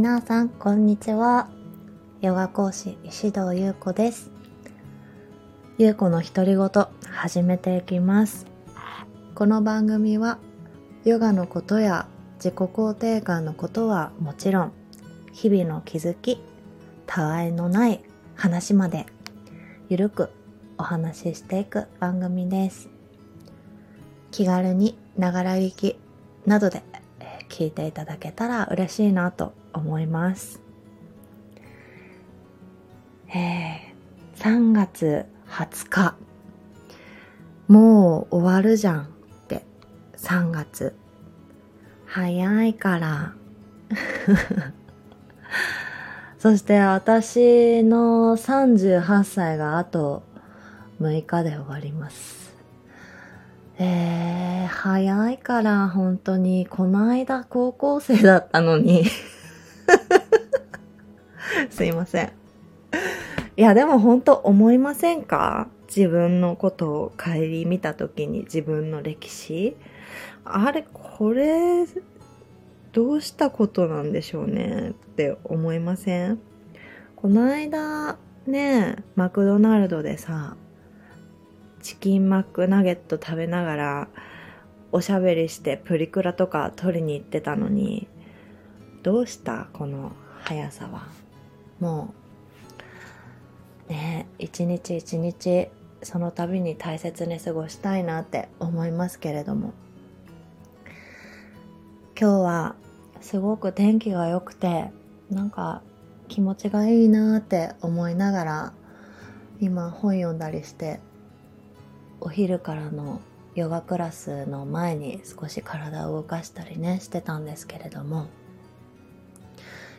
皆さんこんにちは。ヨガ講師石堂優子です。優子の独り言始めていきます。この番組はヨガのことや自己肯定感のことはもちろん日々の気づきたわいのない話までゆるくお話ししていく番組です。気軽にながら聞きなどで聞いていただけたら嬉しいなと思います。えー、3月20日。もう終わるじゃんって、3月。早いから。そして私の38歳があと6日で終わります。えー、早いから本当に、この間高校生だったのに すいません。いや、でも本当思いませんか？自分のことを顧みた時に自分の歴史。あれ、これ、どうしたことなんでしょうね？って思いません？この間、ね、マクドナルドでさ、チキンマックナゲット食べながらおしゃべりしてプリクラとか撮りに行ってたのにどうしたこの速さは。もうね一日一日その度に大切に過ごしたいなって思いますけれども。今日はすごく天気が良くてなんか気持ちがいいなって思いながら今本読んだりしてお昼からのヨガクラスの前に少し体を動かしたりねしてたんですけれども。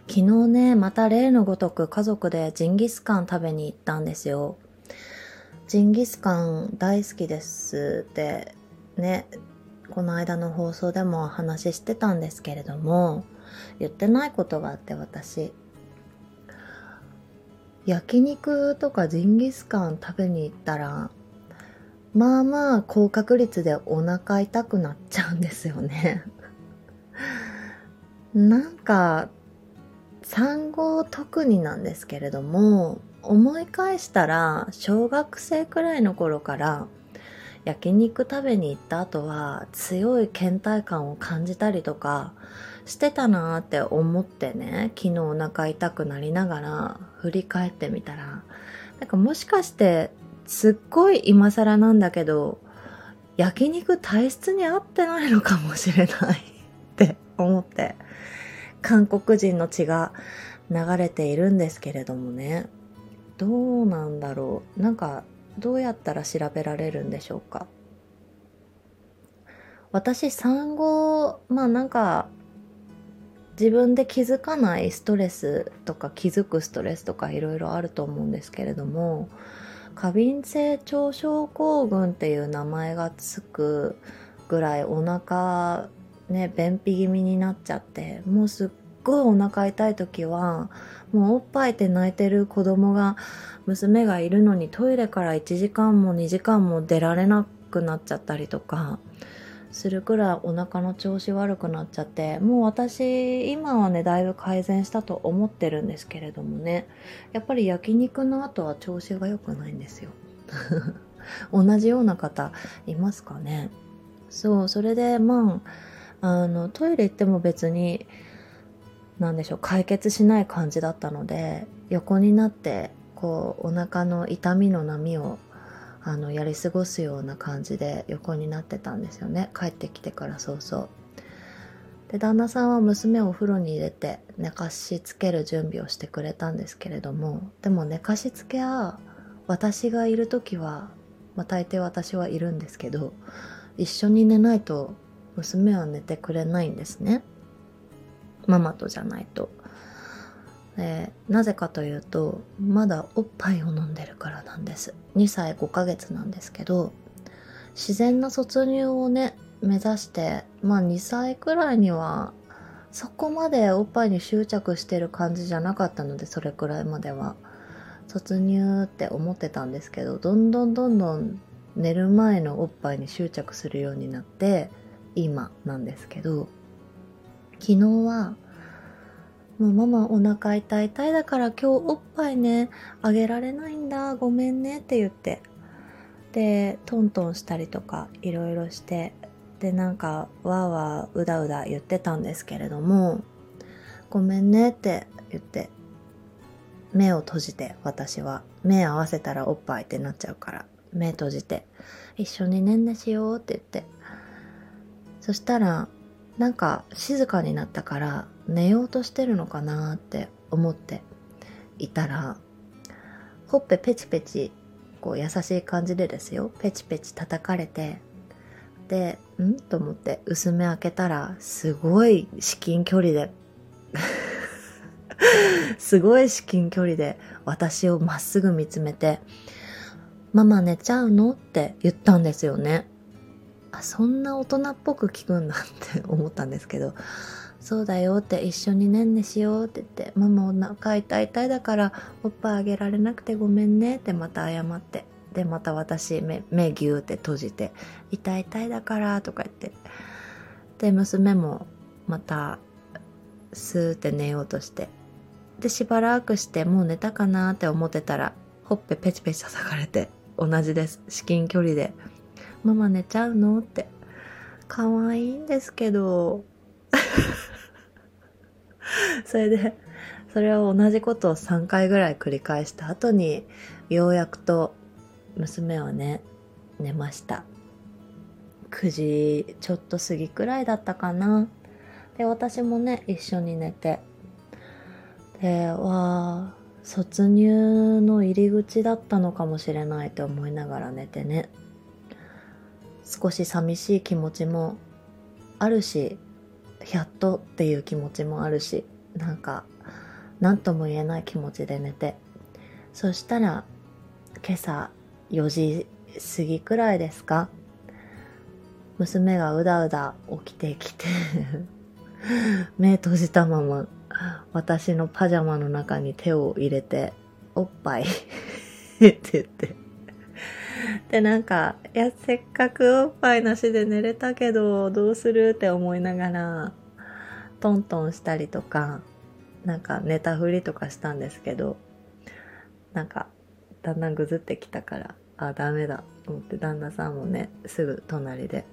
昨日ねまた例のごとく家族でジンギスカン食べに行ったんですよ。ジンギスカン大好きですってねこの間の放送でも話してたんですけれども言ってないことがあって私。焼肉とかジンギスカン食べに行ったらまあまあ高確率でお腹痛くなっちゃうんですよね。なんか産後特になんですけれども思い返したら小学生くらいの頃から焼肉食べに行った後は強い倦怠感を感じたりとかしてたなーって思ってね昨日お腹痛くなりながら振り返ってみたらなんかもしかしてすっごい今更なんだけど、焼肉体質に合ってないのかもしれないって思って、韓国人の血が流れているんですけれどもね。どうなんだろう。なんか、どうやったら調べられるんでしょうか。私産後、まあなんか、自分で気づかないストレスとか気づくストレスとかいろいろあると思うんですけれども過敏性腸症候群っていう名前がつくぐらいお腹ね便秘気味になっちゃってもうすっごいお腹痛い時はもうおっぱいって泣いてる子供が娘がいるのにトイレから1時間も2時間も出られなくなっちゃったりとかするくらいお腹の調子悪くなっちゃってもう私今はねだいぶ改善したと思ってるんですけれどもねやっぱり焼肉の後は調子が良くないんですよ。同じような方いますかね。そうそれでまああのトイレ行っても別に何でしょう解決しない感じだったので横になってこうお腹の痛みの波をあのやり過ごすような感じで横になってたんですよね。帰ってきてから早々で旦那さんは娘をお風呂に入れて寝かしつける準備をしてくれたんですけれどもでも寝かしつけは私がいる時は、まあ、大抵私はいるんですけど一緒に寝ないと娘は寝てくれないんですね。ママとじゃないと。えー、なぜかというとまだおっぱいを飲んでるからなんです。2歳5ヶ月なんですけど自然な卒乳をね目指してまあ2歳くらいにはそこまでおっぱいに執着してる感じじゃなかったのでそれくらいまでは。卒乳って思ってたんですけどどんどんどんどん寝る前のおっぱいに執着するようになって今なんですけど昨日はもうママお腹痛い痛いだから今日おっぱいねあげられないんだごめんねって言ってでトントンしたりとかいろいろしてでなんかわーわーうだうだ言ってたんですけれどもごめんねって言って目を閉じて私は。目合わせたらおっぱいってなっちゃうから目閉じて一緒にねんねしようって言ってそしたらなんか静かになったから寝ようとしてるのかなって思っていたらほっぺペチペチこう優しい感じでですよ。ペチペチ叩かれてでん？と思って薄め開けたらすごい至近距離で すごい至近距離で私をまっすぐ見つめて「ママ寝ちゃうの?」って言ったんですよね。あそんな大人っぽく聞くんだって思ったんですけどそうだよって一緒にねんねしようって言ってママお腹痛い痛いだからおっぱいあげられなくてごめんねってまた謝ってでまた私目目ギューって閉じて痛い痛いだからとか言って。で娘もまたスーって寝ようとしてでしばらくしてもう寝たかなって思ってたらほっぺペチペチ叩かれて同じです。至近距離で「ママ寝ちゃうの?」って。可愛いんですけど。それでそれを同じことを3回ぐらい繰り返した後にようやくと娘はね寝ました。9時ちょっと過ぎくらいだったかな。で私もね一緒に寝て。でわあ卒入の入り口だったのかもしれないって思いながら寝てね。少し寂しい気持ちもあるしやっとっていう気持ちもあるしなんか何とも言えない気持ちで寝て。そしたら今朝4時過ぎくらいですか？娘がうだうだ起きてきて 目閉じたまま私のパジャマの中に手を入れておっぱい って言って。でなんかいやせっかくおっぱいなしで寝れたけどどうするって思いながらトントンしたりとかなんか寝たふりとかしたんですけどなんかだんだんぐずってきたからあダメだと思って旦那さんもねすぐ隣で、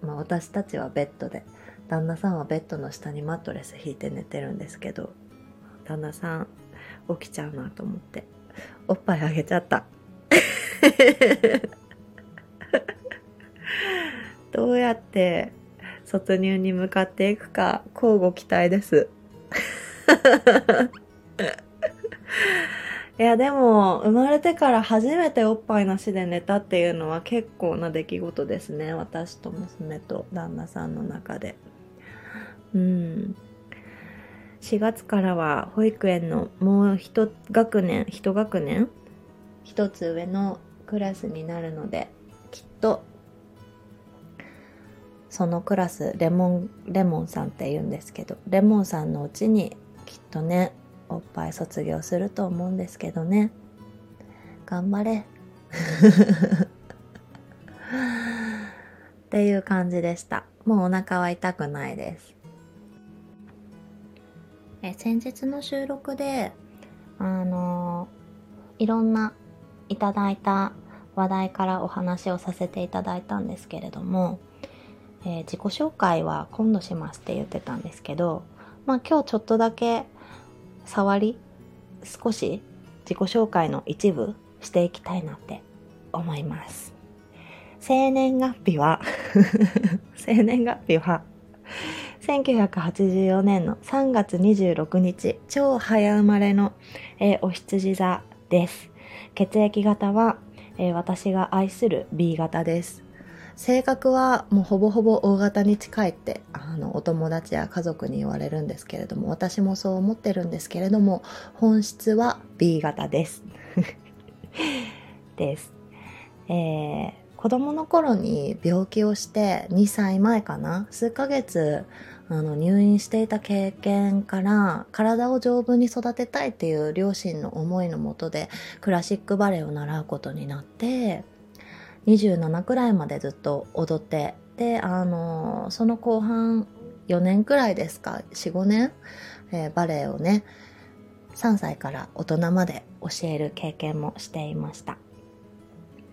まあ、私たちはベッドで旦那さんはベッドの下にマットレス引いて寝てるんですけど旦那さん起きちゃうなと思っておっぱいあげちゃった。どうやって卒入に向かっていくか交互期待です。いやでも生まれてから初めておっぱいなしで寝たっていうのは結構な出来事ですね。私と娘と旦那さんの中で。うん。4月からは保育園のもう一学年一学年？一つ上のクラスになるのできっとそのクラスレモンレモンさんって言うんですけどレモンさんのうちにきっとねおっぱい卒業すると思うんですけどね。頑張れ。っていう感じでした。もうお腹は痛くないです。え先日の収録であのいろんないただいた話題からお話をさせていただいたんですけれども、えー、自己紹介は今度しますって言ってたんですけどまあ今日ちょっとだけ触り少し自己紹介の一部していきたいなって思います。生年月日は 生年月日は1984年の3月26日、超早生まれの、えー、お羊座です。血液型は、えー、私が愛する B 型です。性格はもうほぼほぼ O 型に近いってあのお友達や家族に言われるんですけれども私もそう思ってるんですけれども本質は B 型です。です、えー、子供の頃に病気をして2歳前かな？数ヶ月あの入院していた経験から体を丈夫に育てたいっていう両親の思いのもとでクラシックバレエを習うことになって27くらいまでずっと踊ってであのその後半4年くらいですか45年、えー、バレエをね3歳から大人まで教える経験もしていました。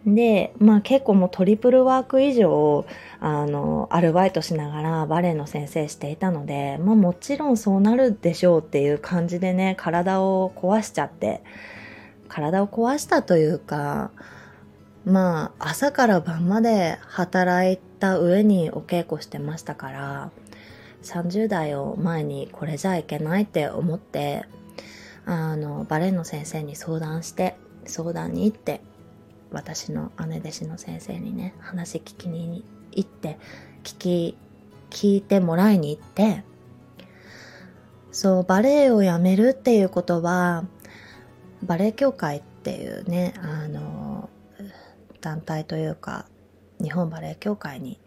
で、まあ結構もうトリプルワーク以上、あの、アルバイトしながらバレエの先生していたので、まあもちろんそうなるでしょうっていう感じでね、体を壊しちゃって、体を壊したというか、まあ朝から晩まで働いた上にお稽古してましたから、30代を前にこれじゃいけないって思って、あの、バレエの先生に相談して、相談に行って、私の姉弟子の先生にね話聞きに行って聞き聞いてもらいに行ってそうバレエをやめるっていうことはバレエ協会っていうねあの団体というか日本バレエ協会に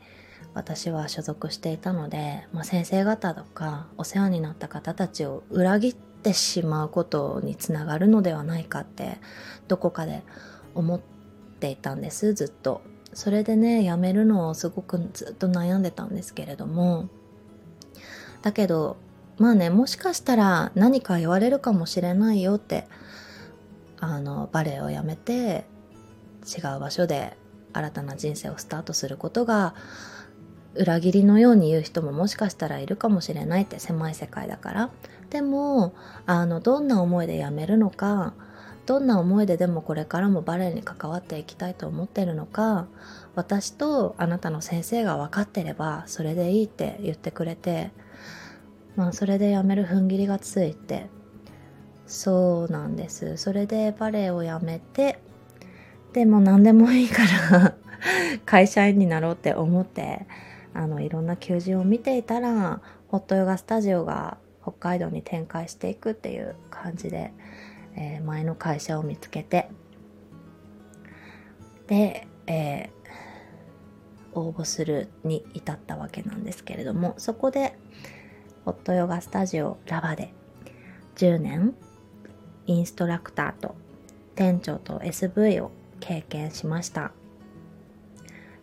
私は所属していたので、まあ、先生方とかお世話になった方たちを裏切ってしまうことにつながるのではないかってどこかで思っていたんですずっと。それでねやめるのをすごくずっと悩んでたんですけれども。だけどまあねもしかしたら何か言われるかもしれないよってあのバレエをやめて違う場所で新たな人生をスタートすることが裏切りのように言う人ももしかしたらいるかもしれないって狭い世界だから。でもあのどんな思いで辞めるのかどんな思いででもこれからもバレエに関わっていきたいと思ってるのか私とあなたの先生が分かってればそれでいいって言ってくれてまあそれでやめる踏ん切りがついて。そうなんです。それでバレエをやめてでも何でもいいから 会社員になろうって思ってあのいろんな求人を見ていたらホットヨガスタジオが北海道に展開していくっていう感じでえー、前の会社を見つけてで、えー、応募するに至ったわけなんですけれどもそこでホットヨガスタジオラバで10年インストラクターと店長と SV を経験しました。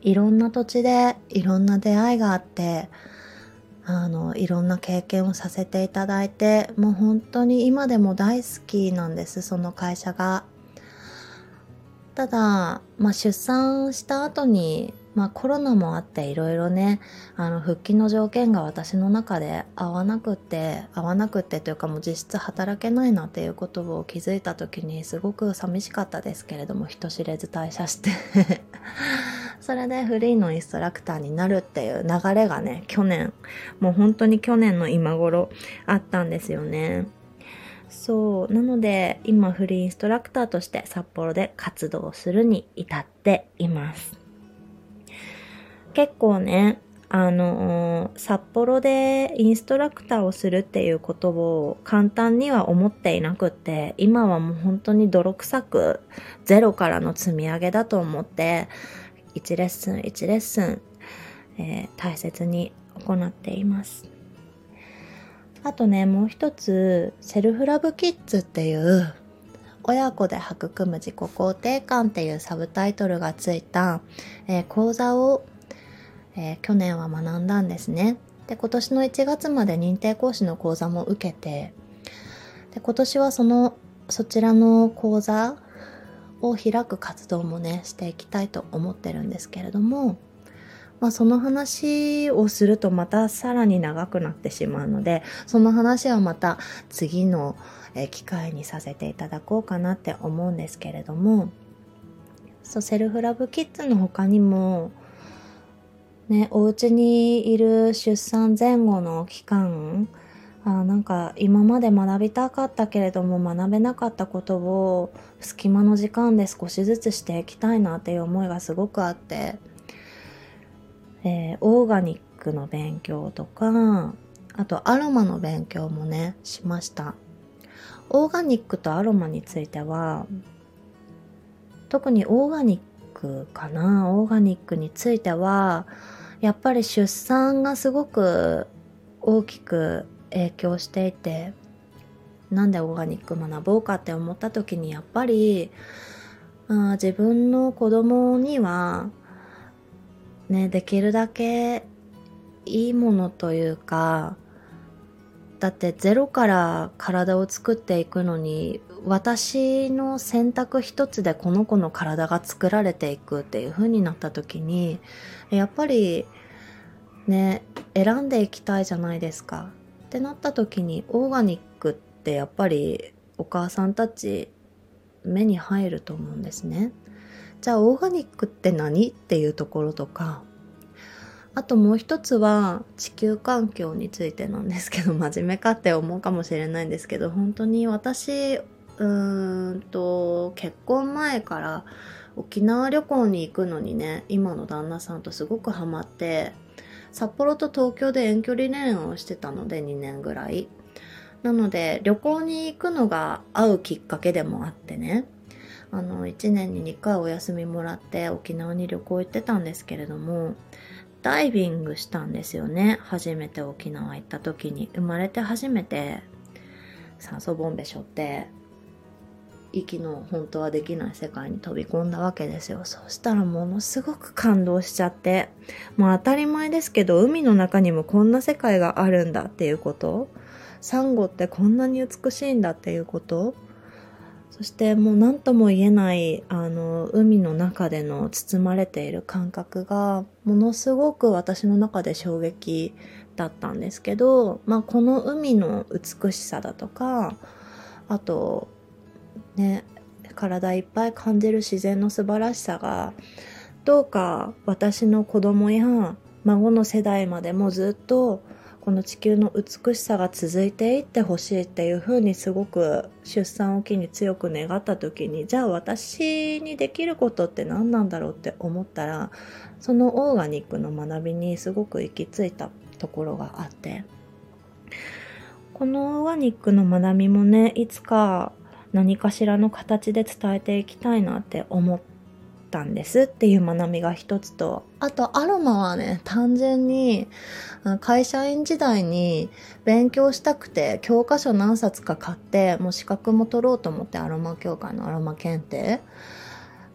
いろんな土地でいろんな出会いがあってあのいろんな経験をさせていただいてもう本当に今でも大好きなんですその会社が。ただ、まあ、出産した後に、まあ、コロナもあっていろいろねあの復帰の条件が私の中で合わなくって合わなくってというかもう実質働けないなっていうことを気づいた時にすごく寂しかったですけれども人知れず退社して。それでフリーのインストラクターになるっていう流れがね、去年、もう本当に去年の今頃あったんですよね。そう。なので、今フリーインストラクターとして札幌で活動するに至っています。結構ね、あのー、札幌でインストラクターをするっていうことを簡単には思っていなくって、今はもう本当に泥臭くゼロからの積み上げだと思って、1レッスン1レッスン、えー、大切に行っています。あとね、もう一つ、セルフラブキッズっていう親子で育む自己肯定感っていうサブタイトルがついた、えー、講座を、えー、去年は学んだんですね。で、今年の1月まで認定講師の講座も受けて、で、今年はその、そちらの講座を開く活動もねしていきたいと思ってるんですけれども、まあ、その話をするとまたさらに長くなってしまうのでその話はまた次の機会にさせていただこうかなって思うんですけれどもそうセルフラブキッズの他にもねお家にいる出産前後の期間あなんか今まで学びたかったけれども学べなかったことを隙間の時間で少しずつしていきたいなっていう思いがすごくあって、えー、オーガニックの勉強とかあとアロマの勉強もねしました。オーガニックとアロマについては特にオーガニックかな。オーガニックについてはやっぱり出産がすごく大きく影響していてなんでオーガニック学ぼうかって思った時にやっぱりあ自分の子供にはねできるだけいいものというかだってゼロから体を作っていくのに私の選択一つでこの子の体が作られていくっていう風になった時にやっぱりね選んでいきたいじゃないですか。ってなった時にオーガニックってやっぱりお母さんたち目に入ると思うんですね。じゃあオーガニックって何っていうところとかあともう一つは地球環境についてなんですけど真面目かって思うかもしれないんですけど本当に私うーんと結婚前から沖縄旅行に行くのにね今の旦那さんとすごくハマって札幌と東京で遠距離恋愛をしてたので2年ぐらい。なので旅行に行くのが会うきっかけでもあってね。あの1年に2回お休みもらって沖縄に旅行行ってたんですけれどもダイビングしたんですよね。初めて沖縄行った時に。生まれて初めて酸素ボンベ背負って息の本当はできない世界に飛び込んだわけですよ。そしたらものすごく感動しちゃって。まあ当たり前ですけど海の中にもこんな世界があるんだっていうこと。サンゴってこんなに美しいんだっていうこと。そしてもう何とも言えないあの海の中での包まれている感覚がものすごく私の中で衝撃だったんですけど、まあ、この海の美しさだとかあとね体いっぱい感じる自然の素晴らしさがどうか私の子供や孫の世代までもずっとこの地球の美しさが続いていってほしいっていうふうにすごく出産を機に強く願った時にじゃあ私にできることって何なんだろうって思ったらそのオーガニックの学びにすごく行き着いたところがあって。このオーガニックの学びもねいつか何かしらの形で伝えていきたいなって思ったんですっていう学びが一つと、あとアロマはね、単純に会社員時代に勉強したくて教科書何冊か買って、もう資格も取ろうと思ってアロマ協会のアロマ検定。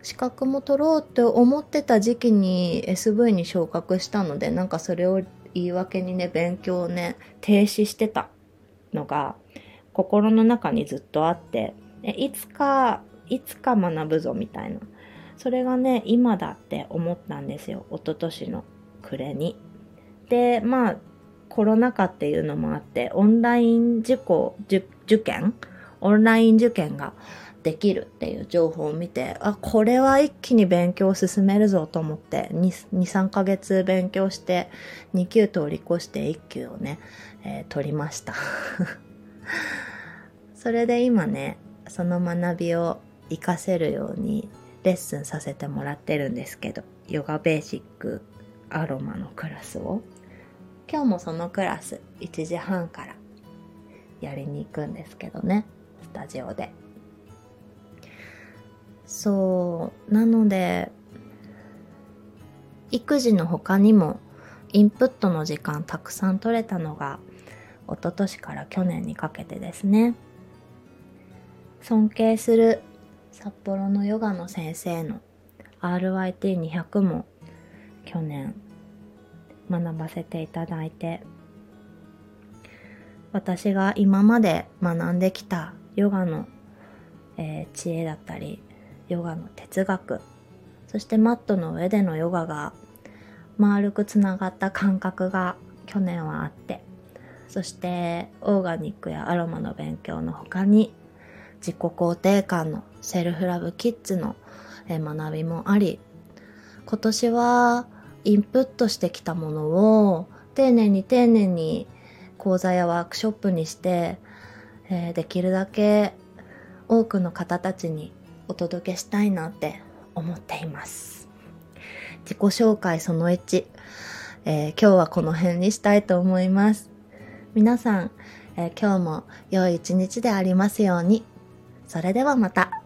資格も取ろうって思ってた時期に SV に昇格したので、なんかそれを言い訳にね、勉強をね、停止してたのが心の中にずっとあって、いつか、いつか学ぶぞみたいな。それがね、今だって思ったんですよ。一昨年の暮れに。で、まあ、コロナ禍っていうのもあって、オンライン受講、受験？オンライン受験ができるっていう情報を見て、あ、これは一気に勉強を進めるぞと思って、2、3ヶ月勉強して、2級通り越して1級をね、えー、取りました。それで今ね、その学びを活かせるようにレッスンさせてもらってるんですけど、ヨガベーシックアロマのクラスを。今日もそのクラス1時半からやりに行くんですけどね、スタジオで。そう、なので、育児の他にもインプットの時間たくさん取れたのが一昨年から去年にかけてですね。尊敬する札幌のヨガの先生の RYT200 も去年学ばせていただいて私が今まで学んできたヨガの、えー、知恵だったりヨガの哲学そしてマットの上でのヨガが丸くつながった感覚が去年はあってそしてオーガニックやアロマの勉強の他に自己肯定感のセルフラブキッズの学びもあり、今年はインプットしてきたものを丁寧に丁寧に講座やワークショップにして、え、できるだけ多くの方たちにお届けしたいなって思っています。自己紹介その1、えー、今日はこの辺にしたいと思います。皆さん、えー、今日も良い一日でありますように。それではまた。